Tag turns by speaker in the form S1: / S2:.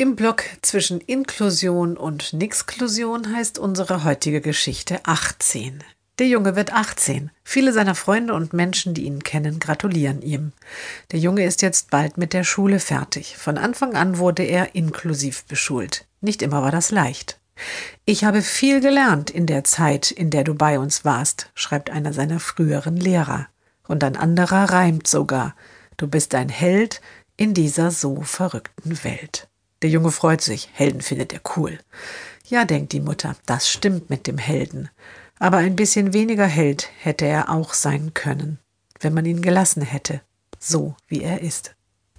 S1: Im Block zwischen Inklusion und Nixklusion heißt unsere heutige Geschichte 18. Der Junge wird 18. Viele seiner Freunde und Menschen, die ihn kennen, gratulieren ihm. Der Junge ist jetzt bald mit der Schule fertig. Von Anfang an wurde er inklusiv beschult. Nicht immer war das leicht. Ich habe viel gelernt in der Zeit, in der du bei uns warst, schreibt einer seiner früheren Lehrer. Und ein anderer reimt sogar. Du bist ein Held in dieser so verrückten Welt. Der Junge freut sich. Helden findet er cool. Ja, denkt die Mutter, das stimmt mit dem Helden. Aber ein bisschen weniger Held hätte er auch sein können, wenn man ihn gelassen hätte, so wie er ist.